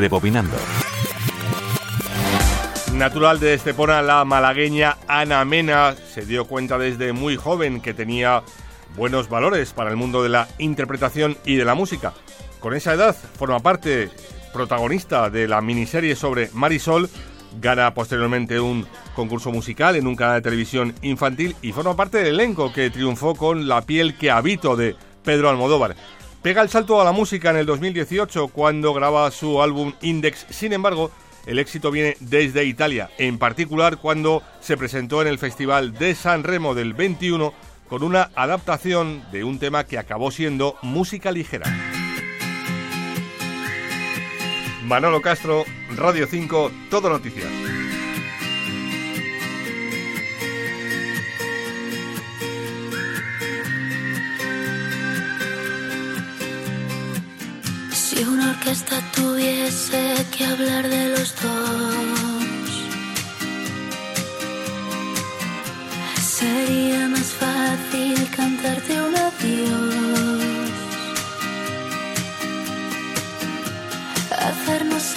Rebobinando. Natural de Estepona, la malagueña Ana Mena se dio cuenta desde muy joven que tenía buenos valores para el mundo de la interpretación y de la música. Con esa edad forma parte protagonista de la miniserie sobre Marisol, gana posteriormente un concurso musical en un canal de televisión infantil y forma parte del elenco que triunfó con La piel que habito de Pedro Almodóvar. Pega el salto a la música en el 2018 cuando graba su álbum Index, sin embargo, el éxito viene desde Italia, en particular cuando se presentó en el Festival de San Remo del 21 con una adaptación de un tema que acabó siendo música ligera. Manolo Castro, Radio 5, Todo Noticias. Si una orquesta tuviese que hablar de los dos, sería más fácil cantarte un adiós. Hacernos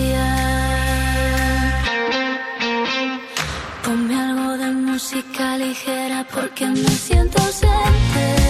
Porque me siento ausente.